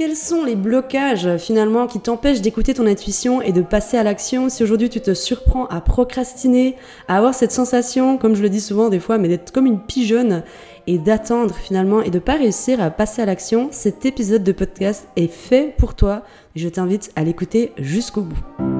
Quels sont les blocages finalement qui t'empêchent d'écouter ton intuition et de passer à l'action si aujourd'hui tu te surprends à procrastiner, à avoir cette sensation, comme je le dis souvent des fois, mais d'être comme une pigeonne et d'attendre finalement et de pas réussir à passer à l'action, cet épisode de podcast est fait pour toi. Je t'invite à l'écouter jusqu'au bout.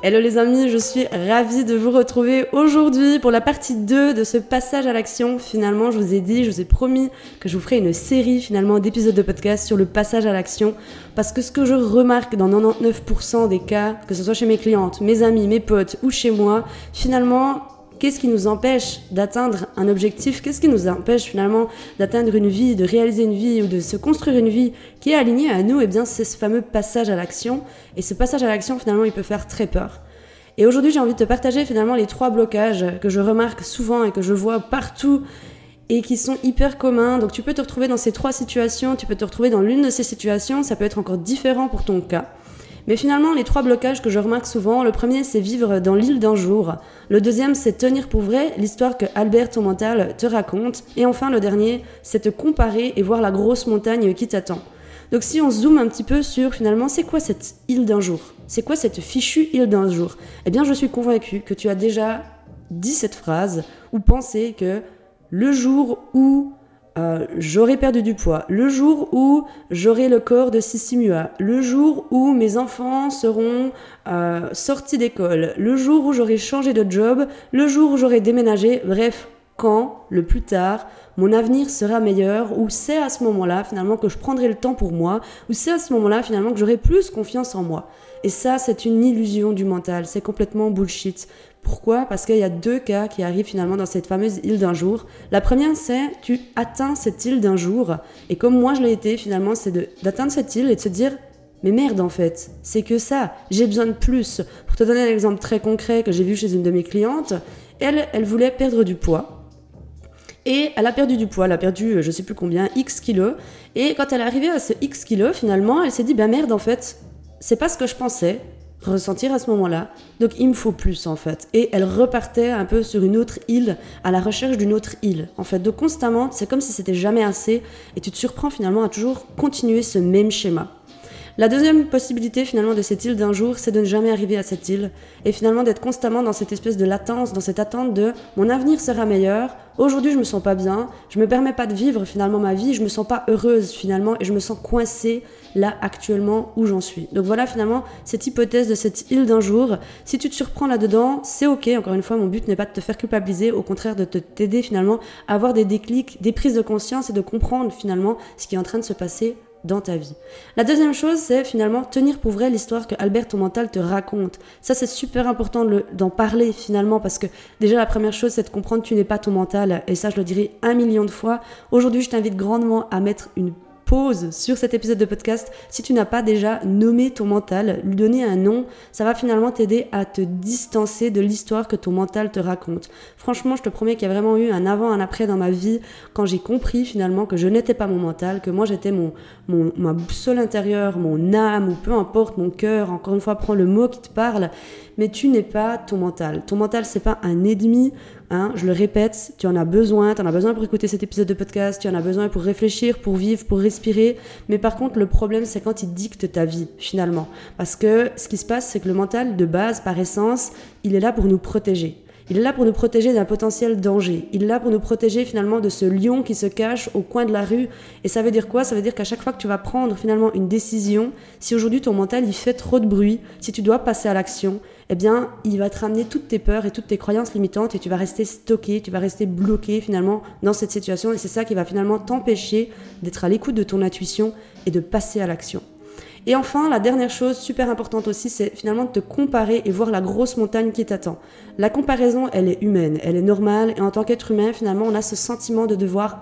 Hello les amis, je suis ravie de vous retrouver aujourd'hui pour la partie 2 de ce passage à l'action. Finalement, je vous ai dit, je vous ai promis que je vous ferai une série finalement d'épisodes de podcast sur le passage à l'action parce que ce que je remarque dans 99% des cas, que ce soit chez mes clientes, mes amis, mes potes ou chez moi, finalement, Qu'est-ce qui nous empêche d'atteindre un objectif? Qu'est-ce qui nous empêche finalement d'atteindre une vie, de réaliser une vie ou de se construire une vie qui est alignée à nous? Eh bien, c'est ce fameux passage à l'action. Et ce passage à l'action, finalement, il peut faire très peur. Et aujourd'hui, j'ai envie de te partager finalement les trois blocages que je remarque souvent et que je vois partout et qui sont hyper communs. Donc tu peux te retrouver dans ces trois situations, tu peux te retrouver dans l'une de ces situations, ça peut être encore différent pour ton cas. Mais finalement, les trois blocages que je remarque souvent, le premier c'est vivre dans l'île d'un jour, le deuxième c'est tenir pour vrai l'histoire que Albert ton mental te raconte, et enfin le dernier c'est te comparer et voir la grosse montagne qui t'attend. Donc si on zoome un petit peu sur finalement c'est quoi cette île d'un jour? C'est quoi cette fichue île d'un jour? Eh bien je suis convaincue que tu as déjà dit cette phrase ou pensé que le jour où euh, j'aurai perdu du poids, le jour où j'aurai le corps de Sissimua, le jour où mes enfants seront euh, sortis d'école, le jour où j'aurai changé de job, le jour où j'aurai déménagé, bref, quand, le plus tard, mon avenir sera meilleur, ou c'est à ce moment-là finalement que je prendrai le temps pour moi, ou c'est à ce moment-là finalement que j'aurai plus confiance en moi. Et ça, c'est une illusion du mental, c'est complètement bullshit. Pourquoi? Parce qu'il y a deux cas qui arrivent finalement dans cette fameuse île d'un jour. La première, c'est tu atteins cette île d'un jour, et comme moi je l'ai été finalement, c'est d'atteindre cette île et de se dire mais merde en fait, c'est que ça, j'ai besoin de plus. Pour te donner un exemple très concret que j'ai vu chez une de mes clientes, elle, elle voulait perdre du poids. Et elle a perdu du poids, elle a perdu je sais plus combien, X kilos. Et quand elle est arrivée à ce X kilos, finalement, elle s'est dit, ben merde en fait, c'est pas ce que je pensais, ressentir à ce moment-là. Donc il me faut plus en fait. Et elle repartait un peu sur une autre île, à la recherche d'une autre île. En fait, donc constamment, c'est comme si c'était jamais assez et tu te surprends finalement à toujours continuer ce même schéma. La deuxième possibilité finalement de cette île d'un jour, c'est de ne jamais arriver à cette île et finalement d'être constamment dans cette espèce de latence, dans cette attente de mon avenir sera meilleur. Aujourd'hui, je me sens pas bien, je me permets pas de vivre finalement ma vie, je me sens pas heureuse finalement et je me sens coincée là actuellement où j'en suis. Donc voilà finalement cette hypothèse de cette île d'un jour. Si tu te surprends là-dedans, c'est ok. Encore une fois, mon but n'est pas de te faire culpabiliser, au contraire de te t'aider finalement à avoir des déclics, des prises de conscience et de comprendre finalement ce qui est en train de se passer dans ta vie. La deuxième chose, c'est finalement tenir pour vrai l'histoire que Albert ton mental te raconte. Ça, c'est super important d'en parler finalement parce que déjà la première chose, c'est de comprendre que tu n'es pas ton mental. Et ça, je le dirai un million de fois. Aujourd'hui, je t'invite grandement à mettre une pause sur cet épisode de podcast si tu n'as pas déjà nommé ton mental, lui donner un nom, ça va finalement t'aider à te distancer de l'histoire que ton mental te raconte. Franchement, je te promets qu'il y a vraiment eu un avant, un après dans ma vie quand j'ai compris finalement que je n'étais pas mon mental, que moi j'étais mon, mon, ma boussole intérieure, mon âme ou peu importe, mon cœur, encore une fois, prends le mot qui te parle, mais tu n'es pas ton mental. Ton mental, c'est pas un ennemi Hein, je le répète, tu en as besoin, tu en as besoin pour écouter cet épisode de podcast, tu en as besoin pour réfléchir, pour vivre, pour respirer. Mais par contre, le problème, c'est quand il dicte ta vie, finalement. Parce que ce qui se passe, c'est que le mental, de base, par essence, il est là pour nous protéger. Il est là pour nous protéger d'un potentiel danger. Il est là pour nous protéger finalement de ce lion qui se cache au coin de la rue. Et ça veut dire quoi? Ça veut dire qu'à chaque fois que tu vas prendre finalement une décision, si aujourd'hui ton mental il fait trop de bruit, si tu dois passer à l'action, eh bien, il va te ramener toutes tes peurs et toutes tes croyances limitantes et tu vas rester stocké, tu vas rester bloqué finalement dans cette situation et c'est ça qui va finalement t'empêcher d'être à l'écoute de ton intuition et de passer à l'action. Et enfin, la dernière chose super importante aussi, c'est finalement de te comparer et voir la grosse montagne qui t'attend. La comparaison, elle est humaine, elle est normale, et en tant qu'être humain, finalement, on a ce sentiment de devoir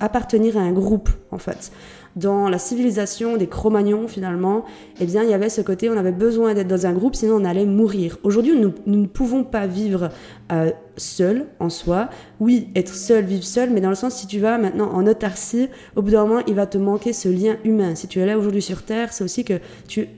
appartenir à un groupe, en fait dans la civilisation des Cro-Magnons finalement, eh bien il y avait ce côté, on avait besoin d'être dans un groupe, sinon on allait mourir. Aujourd'hui, nous, ne pouvons pas vivre euh, seul en soi. Oui, être seul, vivre seul, mais dans le sens si tu vas maintenant en autarcie, au bout d'un moment, il va te manquer ce lien humain. Si tu es là aujourd'hui sur Terre, c'est aussi que tu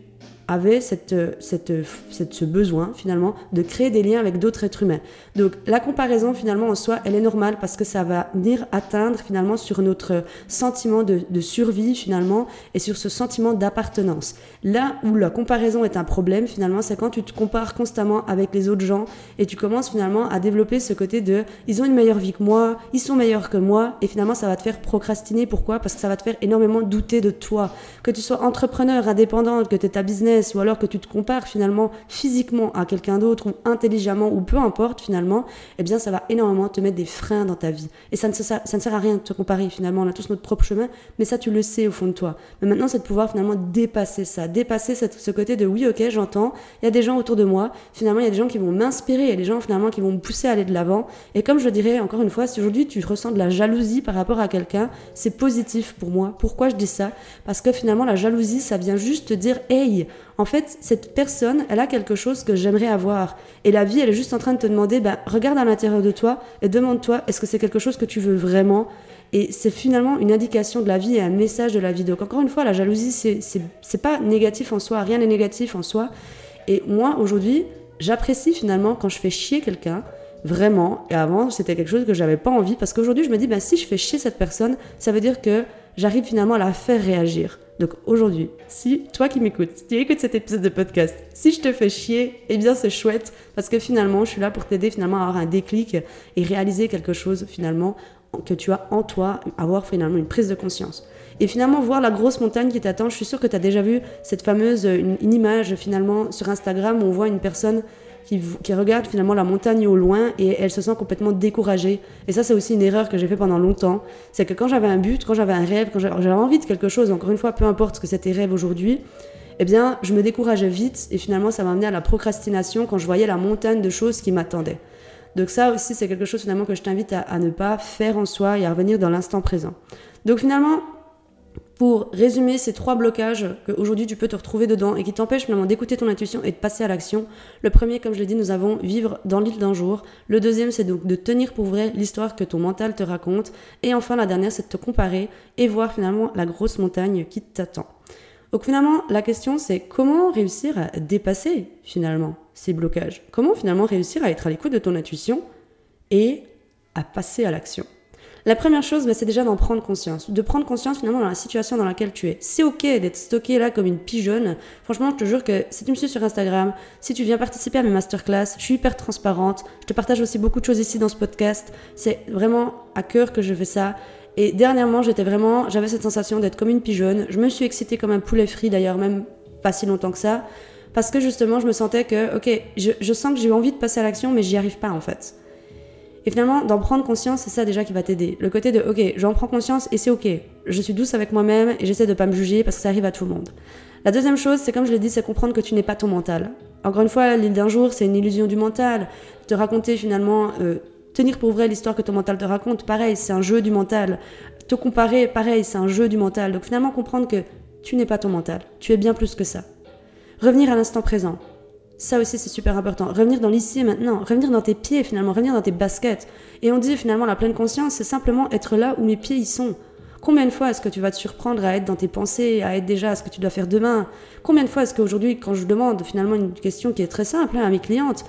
avait cette, cette, cette, ce besoin finalement de créer des liens avec d'autres êtres humains. Donc la comparaison finalement en soi, elle est normale parce que ça va venir atteindre finalement sur notre sentiment de, de survie finalement et sur ce sentiment d'appartenance. Là où la comparaison est un problème finalement, c'est quand tu te compares constamment avec les autres gens et tu commences finalement à développer ce côté de ils ont une meilleure vie que moi, ils sont meilleurs que moi et finalement ça va te faire procrastiner. Pourquoi? Parce que ça va te faire énormément douter de toi. Que tu sois entrepreneur, indépendant, que tu aies ta business, ou alors que tu te compares finalement physiquement à quelqu'un d'autre ou intelligemment ou peu importe finalement, eh bien ça va énormément te mettre des freins dans ta vie. Et ça ne, sert à rien de te comparer finalement, on a tous notre propre chemin, mais ça tu le sais au fond de toi. Mais maintenant c'est de pouvoir finalement dépasser ça, dépasser ce côté de oui ok j'entends, il y a des gens autour de moi, finalement il y a des gens qui vont m'inspirer, il y a des gens finalement qui vont me pousser à aller de l'avant. Et comme je dirais encore une fois, si aujourd'hui tu ressens de la jalousie par rapport à quelqu'un, c'est positif pour moi. Pourquoi je dis ça? Parce que finalement la jalousie ça vient juste te dire hey, en fait, cette personne, elle a quelque chose que j'aimerais avoir. Et la vie, elle est juste en train de te demander, bah, regarde à l'intérieur de toi et demande-toi, est-ce que c'est quelque chose que tu veux vraiment? Et c'est finalement une indication de la vie et un message de la vie. Donc encore une fois, la jalousie, c'est pas négatif en soi, rien n'est négatif en soi. Et moi, aujourd'hui, j'apprécie finalement quand je fais chier quelqu'un, vraiment. Et avant, c'était quelque chose que j'avais pas envie parce qu'aujourd'hui, je me dis, bah, si je fais chier cette personne, ça veut dire que j'arrive finalement à la faire réagir. Donc aujourd'hui, si toi qui m'écoutes, tu écoutes cet épisode de podcast, si je te fais chier, eh bien c'est chouette parce que finalement, je suis là pour t'aider finalement à avoir un déclic et réaliser quelque chose finalement que tu as en toi, avoir finalement une prise de conscience. Et finalement, voir la grosse montagne qui t'attend, je suis sûre que tu as déjà vu cette fameuse une image finalement sur Instagram où on voit une personne qui, regarde finalement la montagne au loin et elle se sent complètement découragée. Et ça, c'est aussi une erreur que j'ai fait pendant longtemps. C'est que quand j'avais un but, quand j'avais un rêve, quand j'avais envie de quelque chose, encore une fois, peu importe ce que c'était rêve aujourd'hui, eh bien, je me décourageais vite et finalement, ça m'a amené à la procrastination quand je voyais la montagne de choses qui m'attendaient. Donc ça aussi, c'est quelque chose finalement que je t'invite à, à, ne pas faire en soi et à revenir dans l'instant présent. Donc finalement, pour résumer ces trois blocages qu'aujourd'hui tu peux te retrouver dedans et qui t'empêchent finalement d'écouter ton intuition et de passer à l'action. Le premier, comme je l'ai dit, nous avons vivre dans l'île d'un jour. Le deuxième, c'est donc de tenir pour vrai l'histoire que ton mental te raconte. Et enfin, la dernière, c'est de te comparer et voir finalement la grosse montagne qui t'attend. Donc finalement, la question, c'est comment réussir à dépasser finalement ces blocages? Comment finalement réussir à être à l'écoute de ton intuition et à passer à l'action? La première chose, bah, c'est déjà d'en prendre conscience, de prendre conscience finalement dans la situation dans laquelle tu es. C'est ok d'être stocké là comme une pigeonne. Franchement, je te jure que si tu me suis sur Instagram, si tu viens participer à mes masterclass, je suis hyper transparente. Je te partage aussi beaucoup de choses ici dans ce podcast. C'est vraiment à cœur que je fais ça. Et dernièrement, j'étais vraiment, j'avais cette sensation d'être comme une pigeonne. Je me suis excitée comme un poulet frit d'ailleurs, même pas si longtemps que ça. Parce que justement, je me sentais que, ok, je, je sens que j'ai envie de passer à l'action, mais j'y arrive pas en fait. Et finalement, d'en prendre conscience, c'est ça déjà qui va t'aider. Le côté de, ok, j'en prends conscience et c'est ok. Je suis douce avec moi-même et j'essaie de pas me juger parce que ça arrive à tout le monde. La deuxième chose, c'est comme je l'ai dit, c'est comprendre que tu n'es pas ton mental. Encore une fois, l'île d'un jour, c'est une illusion du mental. Te raconter finalement, euh, tenir pour vrai l'histoire que ton mental te raconte, pareil, c'est un jeu du mental. Te comparer, pareil, c'est un jeu du mental. Donc finalement, comprendre que tu n'es pas ton mental. Tu es bien plus que ça. Revenir à l'instant présent. Ça aussi, c'est super important. Revenir dans l'ici et maintenant, revenir dans tes pieds finalement, revenir dans tes baskets. Et on dit finalement la pleine conscience, c'est simplement être là où mes pieds y sont. Combien de fois est-ce que tu vas te surprendre à être dans tes pensées, à être déjà à ce que tu dois faire demain? Combien de fois est-ce qu'aujourd'hui, quand je demande finalement une question qui est très simple hein, à mes clientes,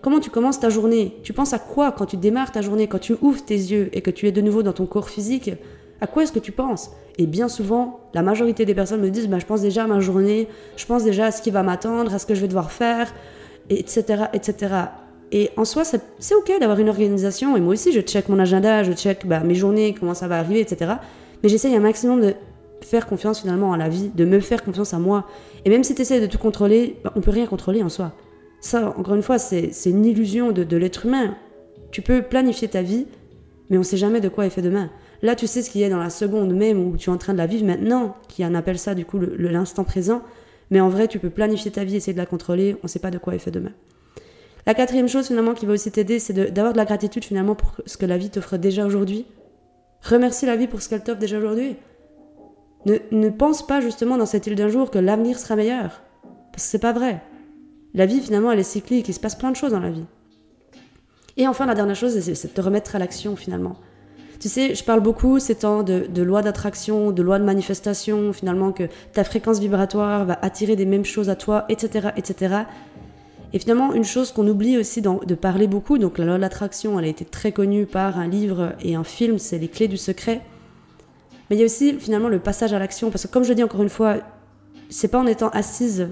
comment tu commences ta journée? Tu penses à quoi quand tu démarres ta journée, quand tu ouvres tes yeux et que tu es de nouveau dans ton corps physique? À quoi est-ce que tu penses? Et bien souvent, la majorité des personnes me disent bah, Je pense déjà à ma journée, je pense déjà à ce qui va m'attendre, à ce que je vais devoir faire, etc. etc. Et en soi, c'est ok d'avoir une organisation. Et moi aussi, je check mon agenda, je check bah, mes journées, comment ça va arriver, etc. Mais j'essaye un maximum de faire confiance finalement à la vie, de me faire confiance à moi. Et même si tu essaies de tout contrôler, bah, on peut rien contrôler en soi. Ça, encore une fois, c'est une illusion de, l'être humain. Tu peux planifier ta vie, mais on sait jamais de quoi est fait demain. Là, tu sais ce qu'il y a dans la seconde même où tu es en train de la vivre maintenant, qui en appelle ça du coup l'instant présent. Mais en vrai, tu peux planifier ta vie, essayer de la contrôler, on ne sait pas de quoi est fait demain. La quatrième chose finalement qui va aussi t'aider, c'est d'avoir de, la gratitude finalement pour ce que la vie t'offre déjà aujourd'hui. Remercie la vie pour ce qu'elle t'offre déjà aujourd'hui. Ne, ne pense pas justement dans cette île d'un jour que l'avenir sera meilleur. Parce que c'est pas vrai. La vie finalement elle est cyclique, il se passe plein de choses dans la vie. Et enfin la dernière chose, c'est de te remettre à l'action finalement. Tu sais, je parle beaucoup ces temps de, de loi d'attraction, de loi de manifestation, finalement que ta fréquence vibratoire va attirer des mêmes choses à toi, etc., etc. Et finalement, une chose qu'on oublie aussi de parler beaucoup, donc la loi de l'attraction, elle a été très connue par un livre et un film, c'est Les clés du secret. Mais il y a aussi finalement le passage à l'action, parce que comme je dis encore une fois, c'est pas en étant assise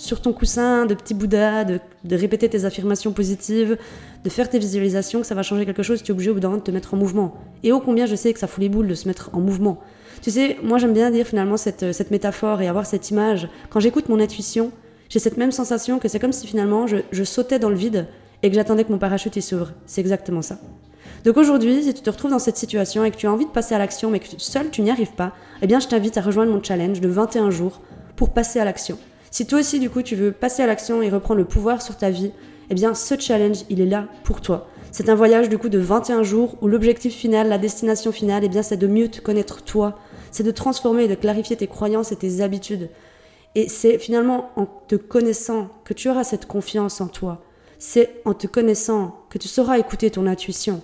sur ton coussin de petit Bouddha, de, répéter tes affirmations positives, de faire tes visualisations que ça va changer quelque chose, tu es obligé au bout d'un de te mettre en mouvement. Et ô combien je sais que ça fout les boules de se mettre en mouvement. Tu sais, moi j'aime bien dire finalement cette, cette métaphore et avoir cette image. Quand j'écoute mon intuition, j'ai cette même sensation que c'est comme si finalement je, sautais dans le vide et que j'attendais que mon parachute s'ouvre. C'est exactement ça. Donc aujourd'hui, si tu te retrouves dans cette situation et que tu as envie de passer à l'action mais que seul tu n'y arrives pas, eh bien je t'invite à rejoindre mon challenge de 21 jours pour passer à l'action. Si toi aussi du coup tu veux passer à l'action et reprendre le pouvoir sur ta vie, eh bien ce challenge, il est là pour toi. C'est un voyage du coup de 21 jours où l'objectif final, la destination finale, eh bien c'est de mieux te connaître toi, c'est de transformer et de clarifier tes croyances et tes habitudes. Et c'est finalement en te connaissant que tu auras cette confiance en toi. C'est en te connaissant que tu sauras écouter ton intuition.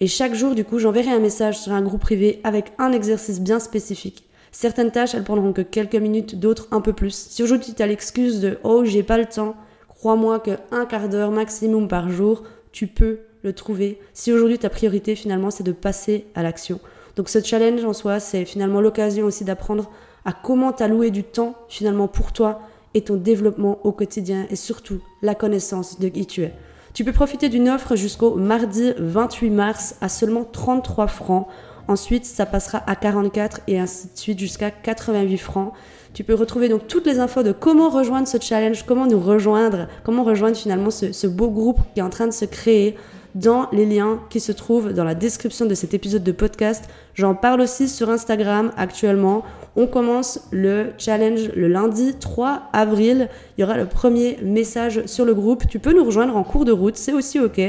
Et chaque jour, du coup, j'enverrai un message sur un groupe privé avec un exercice bien spécifique. Certaines tâches, elles prendront que quelques minutes, d'autres un peu plus. Si aujourd'hui tu as l'excuse de oh, j'ai pas le temps, crois-moi que un quart d'heure maximum par jour, tu peux le trouver. Si aujourd'hui ta priorité finalement c'est de passer à l'action. Donc ce challenge en soi, c'est finalement l'occasion aussi d'apprendre à comment t'allouer du temps finalement pour toi et ton développement au quotidien et surtout la connaissance de qui tu es. Tu peux profiter d'une offre jusqu'au mardi 28 mars à seulement 33 francs. Ensuite, ça passera à 44 et ainsi de suite jusqu'à 88 francs. Tu peux retrouver donc toutes les infos de comment rejoindre ce challenge, comment nous rejoindre, comment rejoindre finalement ce, ce beau groupe qui est en train de se créer dans les liens qui se trouvent dans la description de cet épisode de podcast. J'en parle aussi sur Instagram actuellement. On commence le challenge le lundi 3 avril. Il y aura le premier message sur le groupe. Tu peux nous rejoindre en cours de route, c'est aussi ok.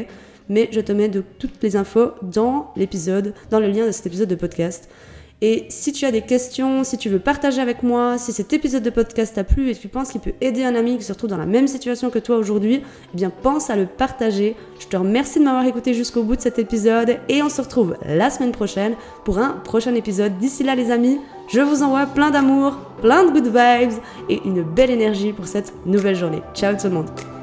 Mais je te mets de toutes les infos dans l'épisode, dans le lien de cet épisode de podcast. Et si tu as des questions, si tu veux partager avec moi, si cet épisode de podcast t'a plu et tu penses qu'il peut aider un ami qui se retrouve dans la même situation que toi aujourd'hui, eh bien pense à le partager. Je te remercie de m'avoir écouté jusqu'au bout de cet épisode et on se retrouve la semaine prochaine pour un prochain épisode. D'ici là les amis, je vous envoie plein d'amour, plein de good vibes et une belle énergie pour cette nouvelle journée. Ciao tout le monde